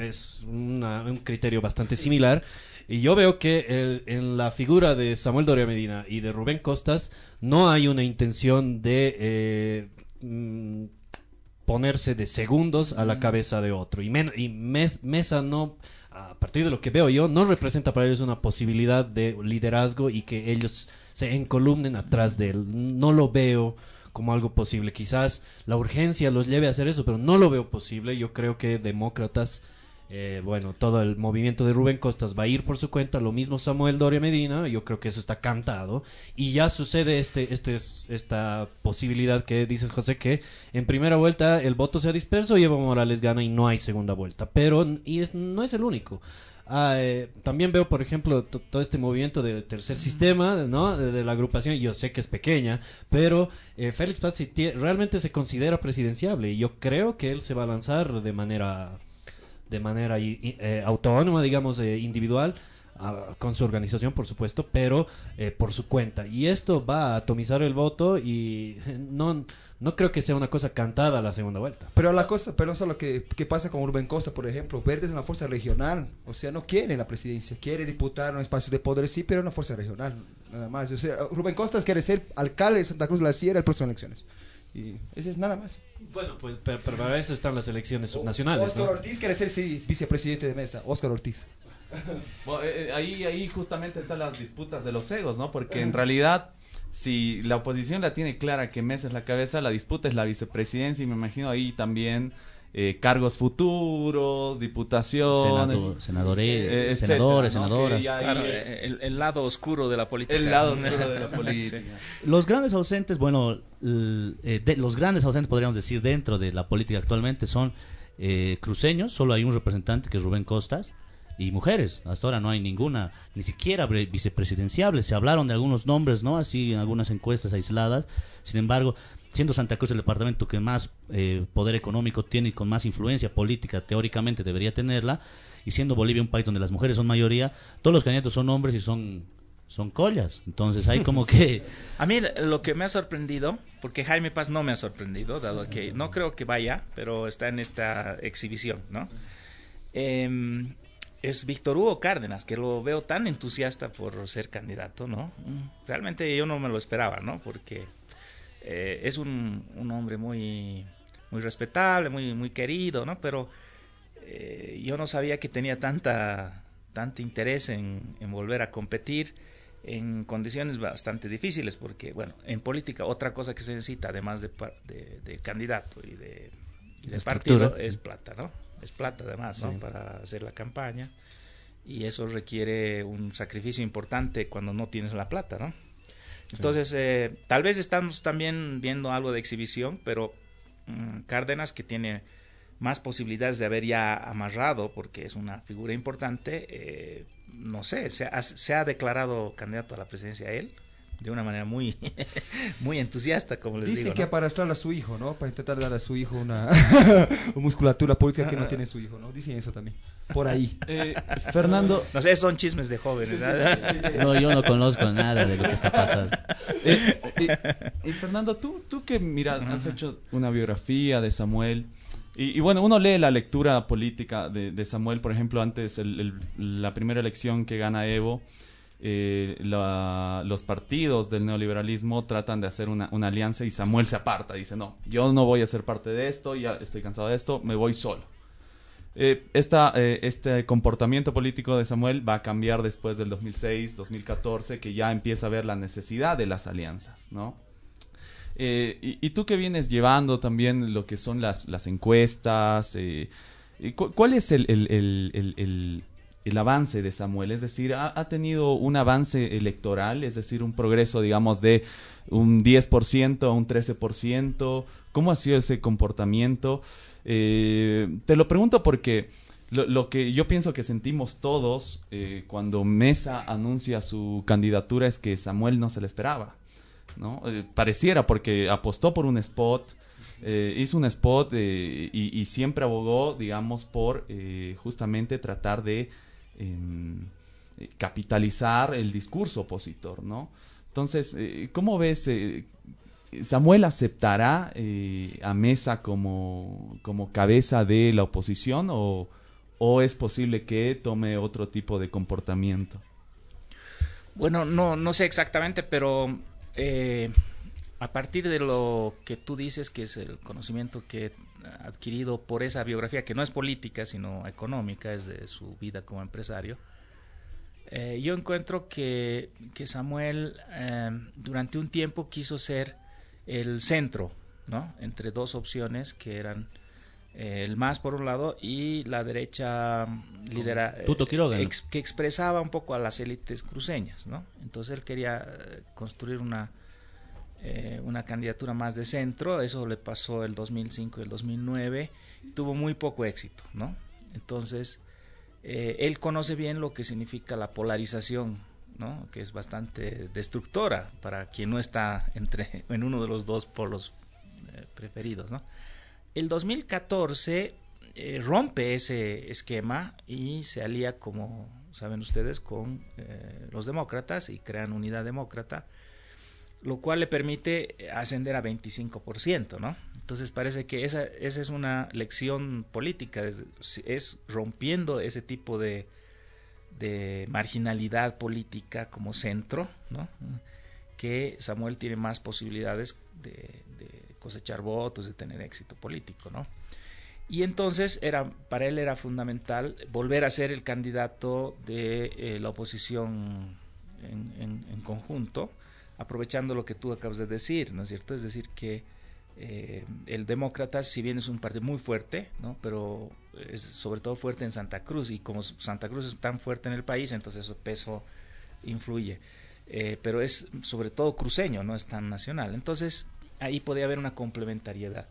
es una- un criterio bastante similar. Y yo veo que el- en la figura de Samuel Doria Medina y de Rubén Costas no hay una intención de eh, mm, ponerse de segundos a la cabeza de otro. Y, men- y Mes- Mesa no, a partir de lo que veo yo, no representa para ellos una posibilidad de liderazgo y que ellos se encolumnen atrás de él. No lo veo como algo posible. Quizás la urgencia los lleve a hacer eso, pero no lo veo posible. Yo creo que demócratas, eh, bueno, todo el movimiento de Rubén Costas va a ir por su cuenta, lo mismo Samuel Doria Medina, yo creo que eso está cantado. Y ya sucede este, este, esta posibilidad que dices, José, que en primera vuelta el voto sea disperso y Evo Morales gana y no hay segunda vuelta. Pero y es, no es el único. Ah, eh, también veo, por ejemplo, to- todo este movimiento del tercer sistema, ¿no? De, de la agrupación, yo sé que es pequeña, pero eh, Félix Pazzi realmente se considera presidenciable y yo creo que él se va a lanzar de manera de manera eh, autónoma, digamos, eh, individual, ah, con su organización, por supuesto, pero eh, por su cuenta. Y esto va a atomizar el voto y no, no creo que sea una cosa cantada la segunda vuelta. Pero la cosa, pero eso es lo que, que pasa con Rubén Costa, por ejemplo. Verde es una fuerza regional, o sea, no quiere la presidencia, quiere disputar un espacio de poder, sí, pero una fuerza regional, nada más. O sea, Rubén Costa quiere ser alcalde de Santa Cruz de la Sierra en las próximas elecciones. Y eso es nada más. Bueno, pues pero, pero para eso están las elecciones subnacionales. Oscar ¿no? Ortiz quiere ser sí, vicepresidente de mesa, Oscar Ortiz. Bueno, eh, eh, ahí, ahí justamente están las disputas de los egos, ¿no? Porque en realidad, si la oposición la tiene clara que Mesa es la cabeza, la disputa es la vicepresidencia y me imagino ahí también eh, cargos futuros, diputaciones. Senado- senadores, eh, etcétera, senadores, ¿no? senadoras. Claro, es el, el lado oscuro de la política. el lado oscuro de la política. Los grandes ausentes, bueno, l- eh, de- los grandes ausentes podríamos decir dentro de la política actualmente son eh, cruceños, solo hay un representante que es Rubén Costas, y mujeres. Hasta ahora no hay ninguna, ni siquiera vicepresidenciable. Se hablaron de algunos nombres, ¿no? Así en algunas encuestas aisladas. Sin embargo, siendo Santa Cruz el departamento que más eh, poder económico tiene y con más influencia política, teóricamente debería tenerla, y siendo Bolivia un país donde las mujeres son mayoría, todos los candidatos son hombres y son son collas. Entonces hay como que A mí lo que me ha sorprendido, porque Jaime Paz no me ha sorprendido, dado que no creo que vaya, pero está en esta exhibición, ¿no? Em, es Víctor Hugo Cárdenas, que lo veo tan entusiasta por ser candidato, ¿no? Realmente yo no me lo esperaba, ¿no? Porque eh, es un, un hombre muy, muy respetable, muy, muy querido, ¿no? Pero eh, yo no sabía que tenía tanta, tanto interés en, en volver a competir en condiciones bastante difíciles, porque, bueno, en política otra cosa que se necesita, además de, de, de candidato y de, y de partido, es plata, ¿no? Es plata además, ¿no? Sí. Para hacer la campaña. Y eso requiere un sacrificio importante cuando no tienes la plata, ¿no? Entonces, eh, tal vez estamos también viendo algo de exhibición, pero mm, Cárdenas, que tiene más posibilidades de haber ya amarrado, porque es una figura importante, eh, no sé, se ha, se ha declarado candidato a la presidencia él, de una manera muy, muy entusiasta, como les Dicen digo. que ¿no? para arrastrar a su hijo, ¿no? Para intentar dar a su hijo una, una musculatura política que no tiene su hijo, ¿no? Dicen eso también. Por ahí. Eh, Fernando, No sé, son chismes de jóvenes. ¿no? no yo no conozco nada de lo que está pasando. eh, y, y Fernando, tú, tú que mira, has hecho una biografía de Samuel. Y, y bueno, uno lee la lectura política de, de Samuel, por ejemplo, antes el- el- la primera elección que gana Evo, eh, los partidos del neoliberalismo tratan de hacer una, alianza y Samuel se aparta, dice, no, yo no voy a ser parte de esto, ya estoy cansado de esto, me voy solo. Eh, esta, eh, este comportamiento político de Samuel va a cambiar después del 2006, 2014, que ya empieza a ver la necesidad de las alianzas, ¿no? Y, tú que vienes llevando también lo que son las, encuestas, ¿Cuál es el, avance de Samuel? Es decir, ¿ha, ¿ha, tenido un avance electoral? Es decir, un progreso, digamos, de un 10% a un 13%. ¿Cómo ha sido ese comportamiento? Eh, te lo pregunto porque lo, que yo pienso que sentimos todos eh, cuando Mesa anuncia su candidatura es que Samuel no se le esperaba. ¿no? Eh, pareciera porque apostó por un spot, hizo un spot y, siempre abogó, digamos, por justamente tratar de em, capitalizar el discurso opositor, ¿no? Entonces, ¿cómo ves ¿Samuel aceptará eh, a Mesa como, como, cabeza de la oposición o, o, es posible que tome otro tipo de comportamiento? Bueno, no, no sé exactamente, pero eh, a partir de lo que tú dices, que es el conocimiento que adquirido por esa biografía, que no es política, sino económica, es de su vida como empresario, eh, yo encuentro que, que Samuel durante un tiempo quiso ser el centro, ¿no? Entre dos opciones que eran eh, el más por un lado y la derecha lidera, eh, que expresaba un poco a las élites cruceñas, ¿no? Entonces él quería eh, construir una una candidatura más de centro, eso le pasó el 2005 y el 2009, tuvo muy poco éxito, ¿no? Entonces él conoce bien lo que significa la polarización ¿no? que es bastante destructora para quien no está entre, en uno de los dos polos eh, preferidos. El 2014 eh, rompe ese esquema y se alía, como saben ustedes, con eh, los demócratas y crean unidad demócrata, lo cual le permite ascender a 25%, ¿no? Entonces parece que esa, esa es una lección política, es rompiendo ese tipo de, de marginalidad política como centro, ¿no? que Samuel tiene más posibilidades de, cosechar votos, de tener éxito político, ¿no? Y entonces era, para él era fundamental volver a ser el candidato de eh, la oposición en, conjunto, aprovechando lo que tú acabas de decir, ¿no es cierto? Es decir, que eh, el demócrata, si bien es un partido muy fuerte, ¿no? pero es sobre todo fuerte en Santa Cruz y como Santa Cruz es tan fuerte en el país, entonces su peso influye. Eh, pero es sobre todo cruceño, no es tan nacional. Entonces ahí podía haber una complementariedad.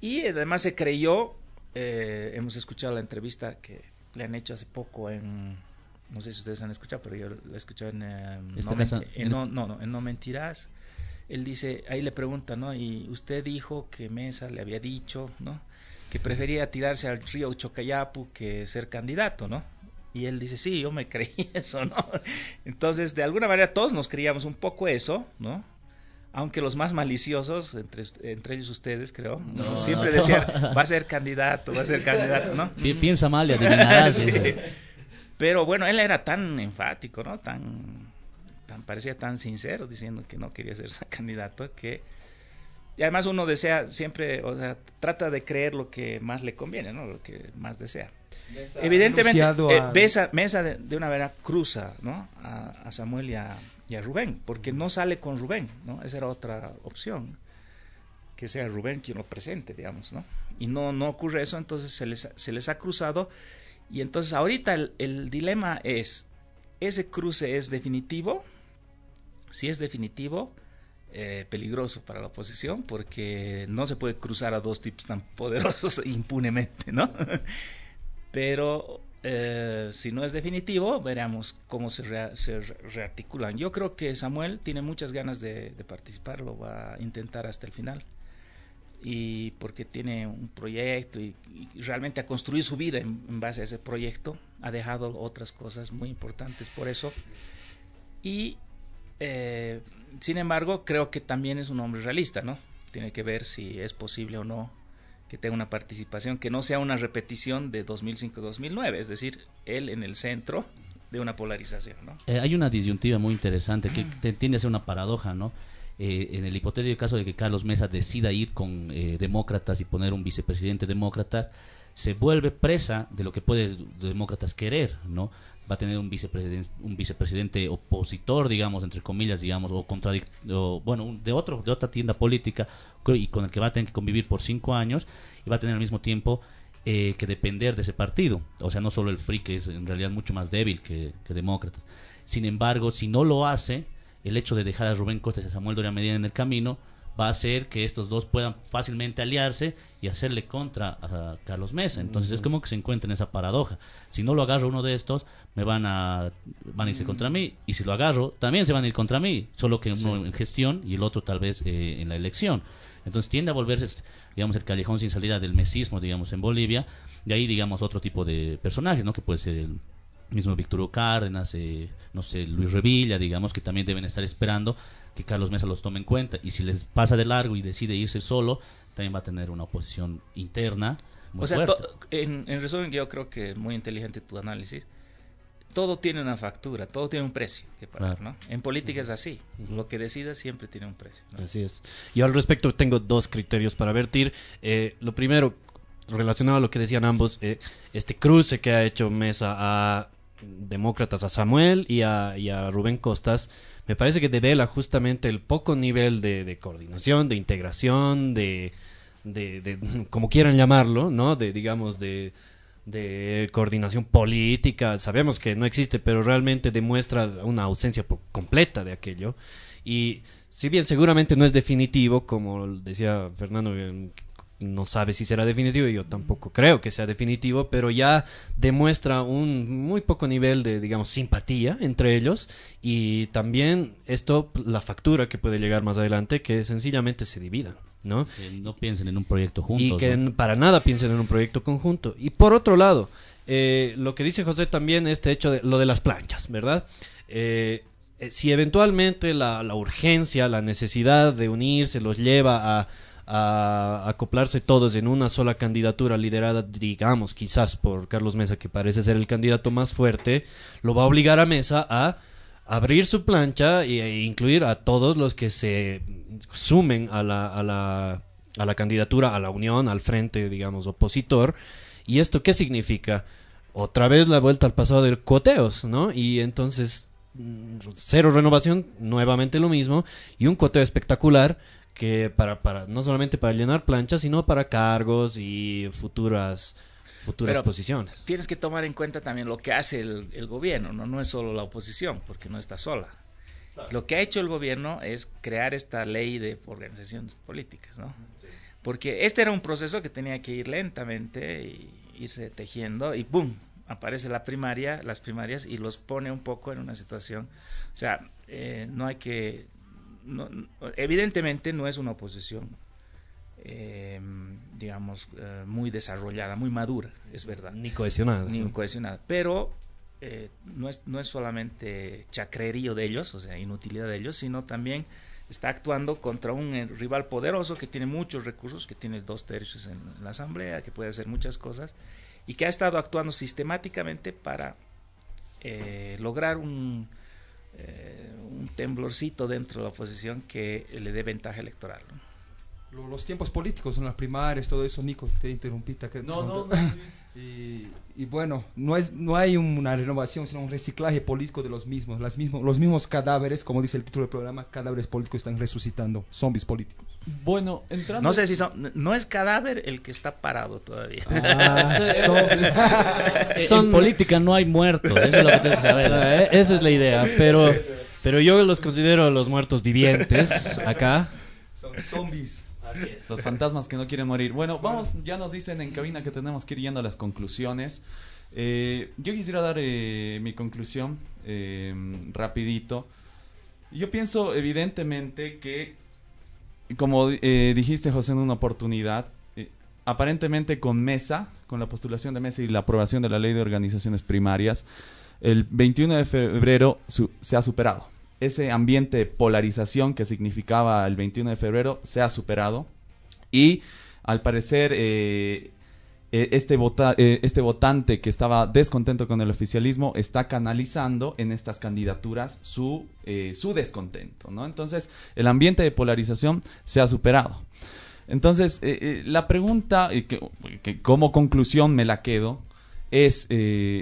Y además se creyó, eh, hemos escuchado la entrevista que le han hecho hace poco en, no sé si ustedes han escuchado, pero yo la he escuchado en, no, no, no, en No Mentirás él dice, ahí le pregunta, ¿no? Y usted dijo que Mesa le había dicho, ¿no? Que prefería tirarse al río Chocayapu que ser candidato, ¿no? Y él dice, sí, yo me creí eso, ¿no? Entonces, de alguna manera todos nos creíamos un poco eso, ¿no? Aunque los más maliciosos, entre, entre ellos ustedes, creo, siempre decían, va a ser candidato, va a ser candidato, ¿no? Piensa mal y adivinarás. Pero bueno, él era tan enfático, ¿no? Tan tan parecía tan sincero diciendo que no quería ser candidato que y además uno desea siempre, o sea, trata de creer lo que más le conviene, ¿no? Lo que más desea. Evidentemente, eh, Mesa de, una manera cruza, ¿no? A, Samuel y a, Rubén, porque no sale con Rubén, ¿no? Esa era otra opción, que sea Rubén quien lo presente, digamos, ¿no? Y no, no ocurre eso, entonces se les, se les ha cruzado y entonces ahorita el, dilema es, ¿ese cruce es definitivo? si es definitivo, eh, peligroso para la oposición porque no se puede cruzar a dos tipos tan poderosos impunemente, ¿no? Pero eh, si no es definitivo, veremos cómo se, rearticulan. Yo creo que Samuel tiene muchas ganas de, participar, lo va a intentar hasta el final. Y porque tiene un proyecto y, realmente ha construido su vida en, base a ese proyecto, ha dejado otras cosas muy importantes por eso. Y eh, sin embargo, creo que también es un hombre realista, ¿no? Tiene que ver si es posible o no que tenga una participación que no sea una repetición de 2005-2009, es decir, él en el centro de una polarización, ¿no? Eh, hay una disyuntiva muy interesante que tiende a ser una paradoja, ¿no? Eh, en el hipotético caso de que Carlos Mesa decida ir con demócratas y poner un vicepresidente demócrata, se vuelve presa de lo que puede demócratas querer, ¿no? va a tener un vicepresidente, un vicepresidente opositor, digamos, entre comillas, digamos, o, o bueno, de otro, de otra tienda política y con el que va a tener que convivir por cinco años y va a tener al mismo tiempo eh, que depender de ese partido. O sea, no solo el FRI, que es en realidad mucho más débil que Demócratas. Sin embargo, si no lo hace, el hecho de dejar a Rubén Costas y a Samuel Doria Medina en el camino va a hacer que estos dos puedan fácilmente aliarse y hacerle contra a Carlos Mesa. Entonces es como que se encuentra en esa paradoja. Si no lo agarro uno de estos, me van a van a irse contra mí y si lo agarro, también se van a ir contra mí, solo que uno en gestión y el otro tal vez eh, en la elección. Entonces tiende a volverse, digamos, el callejón sin salida del mesismo, digamos, en Bolivia. De ahí, digamos, otro tipo de personajes, ¿no? Que puede ser el mismo Víctor Cárdenas, eh, no sé, Luis Revilla, digamos, que también deben estar esperando que Carlos Mesa los tome en cuenta. Y si les pasa de largo y decide irse solo, también va a tener una oposición interna. Muy o sea, en, en resumen, yo creo que es muy inteligente tu análisis. Todo tiene una factura, todo tiene un precio que pagar, Claro. ¿no? En política es así. Lo que decidas siempre tiene un precio. ¿no? Así es. Yo al respecto tengo dos criterios para vertir. Eh, lo primero, relacionado a lo que decían ambos, eh, este cruce que ha hecho Mesa a demócratas, a Samuel y a, Rubén Costas, me parece que devela justamente el poco nivel de, coordinación, de integración, de, de, como quieran llamarlo, ¿no? De, digamos, de, de coordinación política. Sabemos que no existe, pero realmente demuestra una ausencia completa de aquello. Y si bien seguramente no es definitivo, como decía Fernando, no sabe si será definitivo, yo tampoco creo que sea definitivo, pero ya demuestra un muy poco nivel de, digamos, simpatía entre ellos y también esto, la factura que puede llegar más adelante, que sencillamente se dividan, ¿no? Que no piensen en un proyecto juntos. y que para nada piensen en un proyecto conjunto. Y por otro lado, eh, lo que dice José también, este hecho de lo de las planchas, ¿verdad? Eh, eh, si eventualmente la, la urgencia, la necesidad de unirse los lleva a, a acoplarse todos en una sola candidatura liderada, digamos, quizás por Carlos Mesa, que parece ser el candidato más fuerte, lo va a obligar a Mesa a abrir su plancha e, incluir a todos los que se sumen a la, a la, a la candidatura, a la unión, al frente, digamos, opositor. ¿Y esto qué significa? Otra vez la vuelta al pasado de coteos, ¿no? Y entonces, mm, cero renovación, nuevamente lo mismo, y un coteo espectacular que para, para no solamente para llenar planchas, sino para cargos y futuras, futuras Pero- posiciones. Tienes que tomar en cuenta también lo que hace el, el gobierno, ¿no? no es solo la oposición, porque no está sola. Lo que ha hecho el gobierno es crear esta ley de organizaciones políticas, ¿no? Porque este era un proceso que tenía que ir lentamente y irse tejiendo y ¡pum! aparece la primaria, las primarias y los pone un poco en una situación, o sea, eh, no hay que, no- evidentemente no es una oposición, eh, digamos, eh, muy desarrollada, muy madura, es verdad Ni cohesionada. ni ¿no? cohesionada. Pero eh, no, es, no es solamente chacrerío de ellos, o sea, inutilidad de ellos, sino también está actuando contra un eh, rival poderoso que tiene muchos recursos, que tiene dos tercios en, la Asamblea, que puede hacer muchas cosas, y que ha estado actuando sistemáticamente para eh, lograr un, eh, un temblorcito dentro de la oposición que le dé ventaja electoral. ¿no? Lo- Los tiempos políticos, son las primarias, todo eso, Nico, te interrumpiste. que- No, no, Y, y bueno, no, es, no hay una renovación, sino un reciclaje político de los mismos. Las mismos. Los mismos cadáveres, como dice el título del programa, cadáveres políticos están resucitando, zombies políticos. Bueno, entrando... No sé si son, no es cadáver el que está parado todavía. Ah, Eh, Son- En política no hay muertos, eso es lo que tienes que saber. Eh, Esa es la idea, pero, pero yo los considero los muertos vivientes acá. son zombies. Los fantasmas que no quieren morir. Bueno, vamos, ya nos dicen en cabina que tenemos que ir yendo a las conclusiones. Eh, yo quisiera dar eh, mi conclusión eh, rapidito. Yo pienso evidentemente que, como eh, dijiste José en una oportunidad, eh, aparentemente con Mesa, con la postulación de Mesa y la aprobación de la ley de organizaciones primarias, el 21 de febrero su- se ha superado. Ese ambiente de polarización que significaba el 21 de febrero se ha superado y al parecer eh, eh, este, vota- eh, este votante que estaba descontento con el oficialismo está canalizando en estas candidaturas su, eh, su descontento, ¿no? Entonces, el ambiente de polarización se ha superado. Entonces, la pregunta, que, que como conclusión me la quedo, es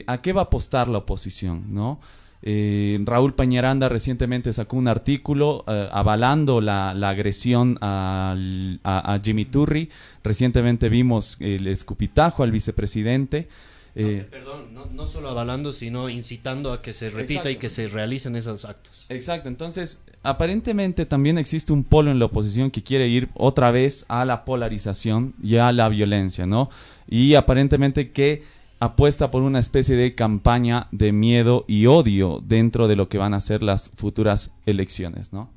¿a qué va a apostar la oposición, no? Eh, Raúl Pañaranda recientemente sacó un artículo eh, avalando la, la agresión a, a Jimmy Turri. Recientemente vimos el escupitajo al vicepresidente. Eh, Perdón, no, no solo avalando, sino incitando a que se repita y que se realicen esos actos. Exacto, entonces aparentemente también existe un polo en la oposición que quiere ir otra vez a la polarización y a la violencia, ¿no? Y aparentemente que apuesta por una especie de campaña de miedo y odio dentro de lo que van a ser las futuras elecciones, ¿no?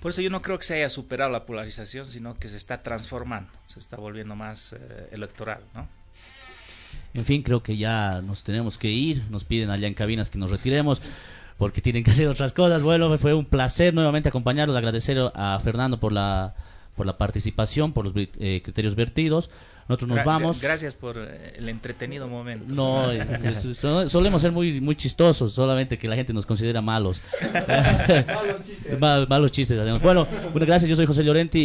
Por eso yo no creo que se haya superado la polarización, sino que se está transformando, se está volviendo más eh, electoral, ¿no? En fin, creo que ya nos tenemos que ir. Nos piden allá en cabinas que nos retiremos porque tienen que hacer otras cosas. Bueno, fue un placer nuevamente acompañarlos. Agradecer a Fernando por la por la participación, por los eh, criterios vertidos. Nosotros nos Gra- vamos. Gracias por eh, el entretenido momento. No, so- solemos ser muy muy chistosos, solamente que la gente nos considera malos. Ma- malos chistes. hacemos. Bueno, bueno, gracias. Yo soy José Llorenti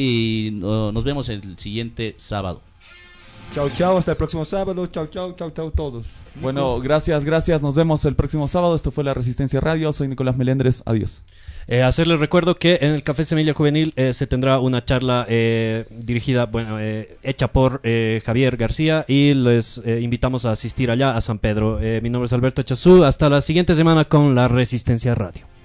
y no- nos vemos el siguiente sábado. Chao, chao, hasta el próximo sábado. Chao, chao, chao, chao todos. Bueno, gracias, gracias. Nos vemos el próximo sábado. Esto fue La Resistencia Radio. Soy Nicolás Melendres. Adiós. Eh, hacerles recuerdo que en el Café Semilla Juvenil eh, se tendrá una charla eh, dirigida, bueno, eh, hecha por eh, Javier García y les invitamos a asistir allá a San Pedro. Mi nombre es Alberto Chazú. Hasta la siguiente semana con La Resistencia Radio.